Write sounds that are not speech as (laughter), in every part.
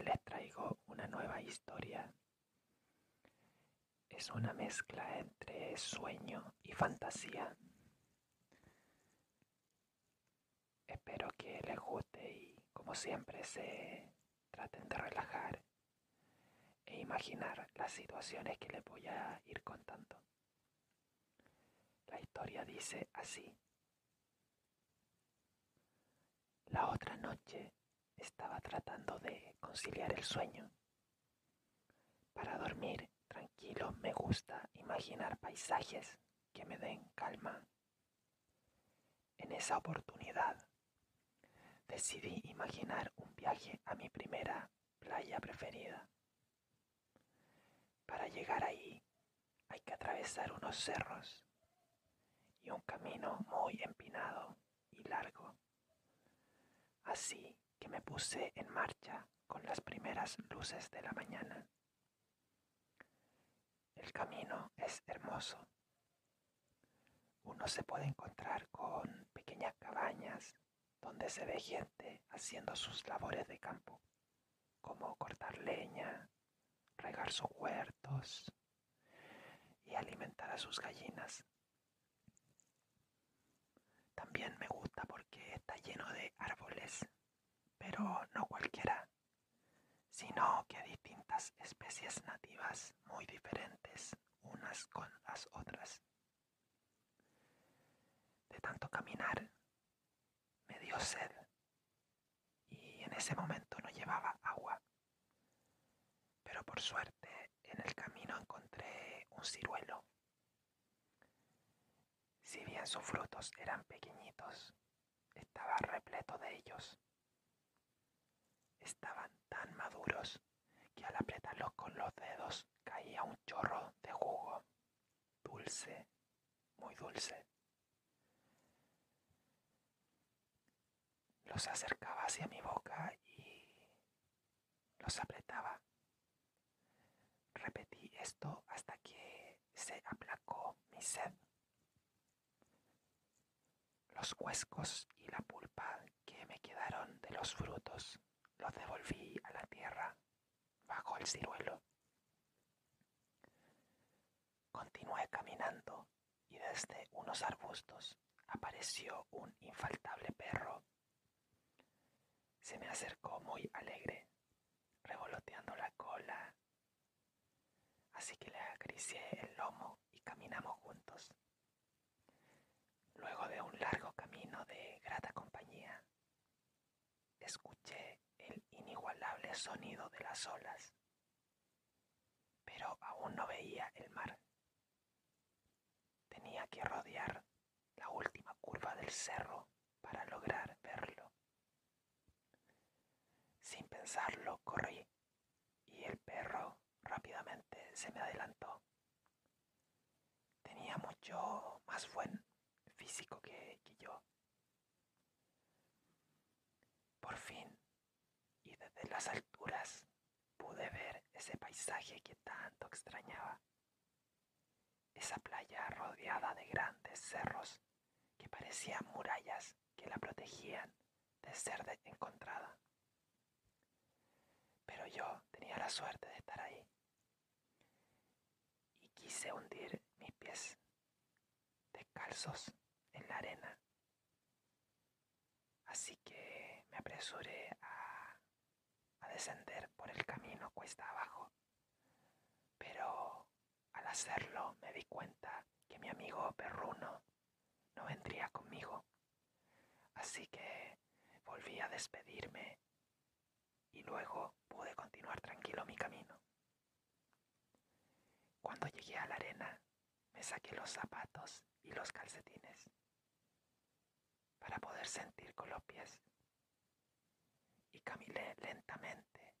Les traigo una nueva historia. Es una mezcla entre sueño y fantasía. Espero que les guste y como siempre se traten de relajar e imaginar las situaciones que les voy a ir contando. La historia dice así. La otra noche estaba tratando de conciliar el sueño. Para dormir tranquilo me gusta imaginar paisajes que me den calma. En esa oportunidad decidí imaginar un viaje a mi primera playa preferida. Para llegar ahí hay que atravesar unos cerros y un camino muy empinado y largo. Así que me puse en marcha con las primeras luces de la mañana. El camino es hermoso. Uno se puede encontrar con pequeñas cabañas donde se ve gente haciendo sus labores de campo, como cortar leña, regar sus huertos y alimentar a sus gallinas. También me gusta porque está lleno de árboles, pero no cualquiera, sino que distintas especies nativas muy diferentes unas con las otras. De tanto caminar, me dio sed y en ese momento no llevaba agua. Pero por suerte en el camino encontré un ciruelo si bien sus frutos eran pequeñitos, estaba repleto. Estaban tan maduros que al apretarlos con los dedos caía un chorro de jugo, dulce, muy dulce. Los acercaba hacia mi boca y los apretaba. Repetí esto hasta que se aplacó mi sed. Los huescos y la pulpa que me quedaron de los frutos los devolví a la tierra bajo el ciruelo. Continué caminando y desde unos arbustos apareció un infaltable perro. Se me acercó muy alegre, revoloteando la cola. Así que le acaricié el lomo y caminamos juntos. Luego de un largo camino las olas, pero aún no veía el mar. Tenía que rodear la última curva del cerro para lograr verlo. Sin pensarlo, corrí y el perro rápidamente se me adelantó. Tenía mucho más buen físico que, yo. Por fin, y desde las alturas, ese paisaje que tanto extrañaba. Esa playa rodeada de grandes cerros que parecían murallas que la protegían de ser encontrada. Pero yo tenía la suerte de estar ahí y quise hundir mis pies descalzos en la arena. Así que me apresuré a descender por el camino cuesta abajo. Pero al hacerlo me di cuenta que mi amigo perruno no vendría conmigo. Así que volví a despedirme y luego pude continuar tranquilo mi camino. Cuando llegué a la arena, me saqué los zapatos y los calcetines para poder sentir con los pies. Y caminé lentamente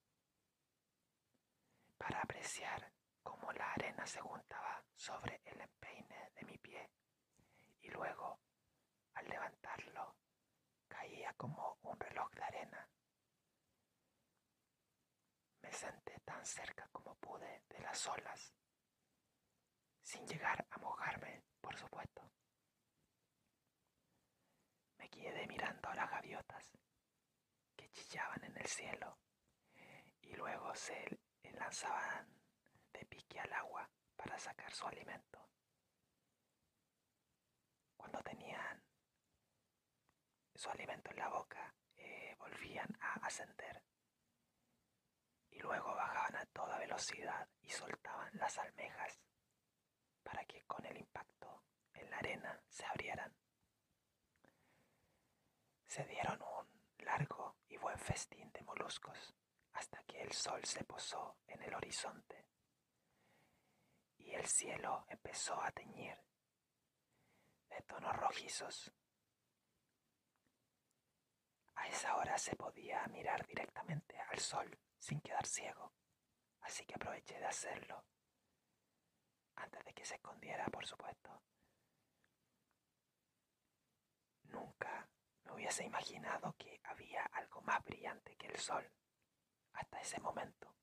para apreciar cómo la arena se juntaba sobre el empeine de mi pie y luego al levantarlo caía como un reloj de arena. Me senté tan cerca como pude de las olas, sin llegar a mojarme, por supuesto chillaban en el cielo y luego se lanzaban de pique al agua para sacar su alimento. Cuando tenían su alimento en la boca, eh, volvían a ascender y luego bajaban a toda velocidad y soltaban las almejas para que con el impacto en la arena se abrieran. Se dieron un largo buen festín de moluscos hasta que el sol se posó en el horizonte y el cielo empezó a teñir de tonos rojizos. A esa hora se podía mirar directamente al sol sin quedar ciego, así que aproveché de hacerlo, antes de que se escondiera, por supuesto. Nunca hubiese imaginado que había algo más brillante que el sol hasta ese momento.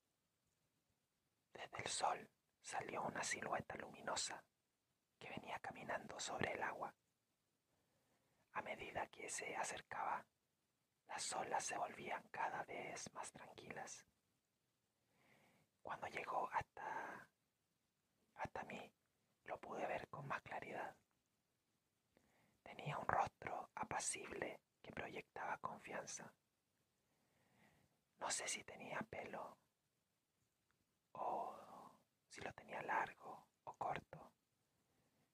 Desde el sol salió una silueta luminosa que venía caminando sobre el agua. A medida que se acercaba, las olas se volvían cada vez más tranquilas. Cuando llegó hasta, hasta mí, lo pude ver con más claridad. Tenía un rostro apacible que proyectaba confianza. No sé si tenía pelo o si lo tenía largo o corto,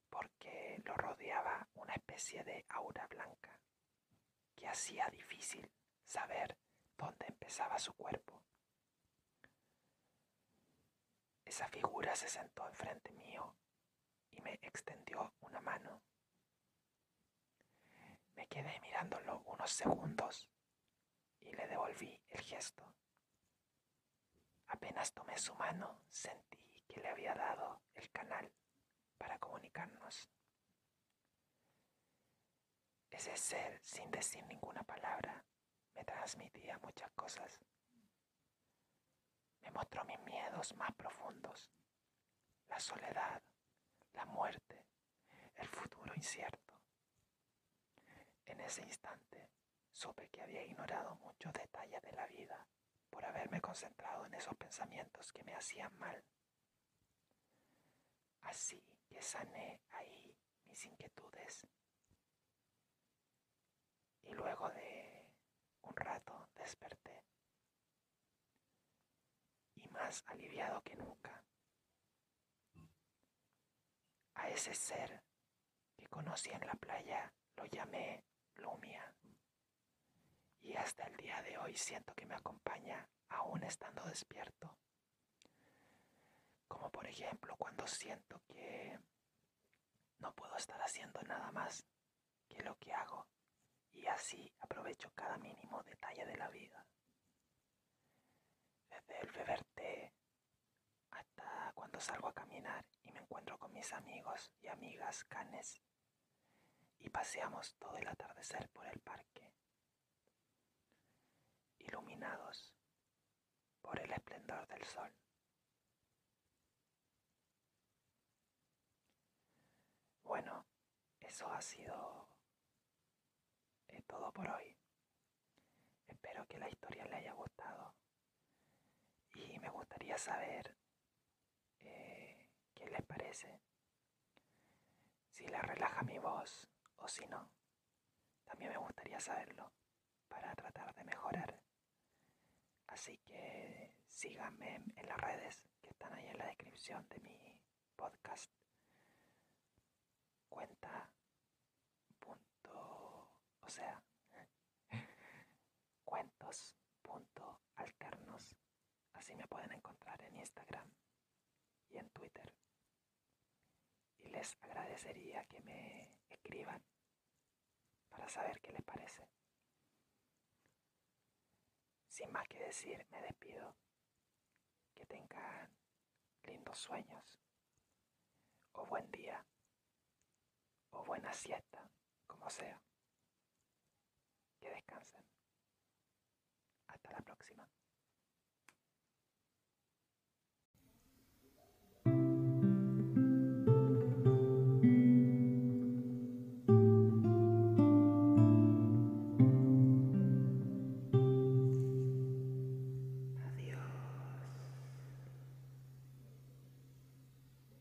porque lo rodeaba una especie de aura blanca que hacía difícil saber dónde empezaba su cuerpo. Esa figura se sentó enfrente mío y me extendió una mano. Me quedé mirándolo unos segundos y le devolví el gesto. Apenas tomé su mano, sentí que le había dado el canal para comunicarnos. Ese ser, sin decir ninguna palabra, me transmitía muchas cosas. Me mostró mis miedos más profundos, la soledad, la muerte, el futuro incierto. En ese instante supe que había ignorado muchos detalles de la vida por haberme concentrado en esos pensamientos que me hacían mal. Así que sané ahí mis inquietudes y luego de un rato desperté y más aliviado que nunca. A ese ser que conocí en la playa lo llamé Lumia y hasta el día de hoy siento que me acompaña aún estando despierto. Como por ejemplo cuando siento que no puedo estar haciendo nada más que lo que hago y así aprovecho cada mínimo detalle de la vida. Desde el beber té hasta cuando salgo a caminar y me encuentro con mis amigos y amigas canes y paseamos todo el atardecer por el parque, iluminados por el esplendor del sol. Bueno, eso ha sido todo por hoy. Espero que la historia le haya gustado y me gustaría saber eh, qué les parece, si les relaja mi voz o si no. También me gustaría saberlo para tratar de mejorar. Así que síganme en las redes que están ahí en la descripción de mi podcast. Cuenta o sea, (laughs) cuentos punto alternos. Así me pueden encontrar en Instagram y en Twitter. Y les agradecería que me escriban para saber qué les parece. Sin más que decir, me despido. Que tengan lindos sueños, o buen día, o buena siesta, como sea descansen. Hasta la próxima.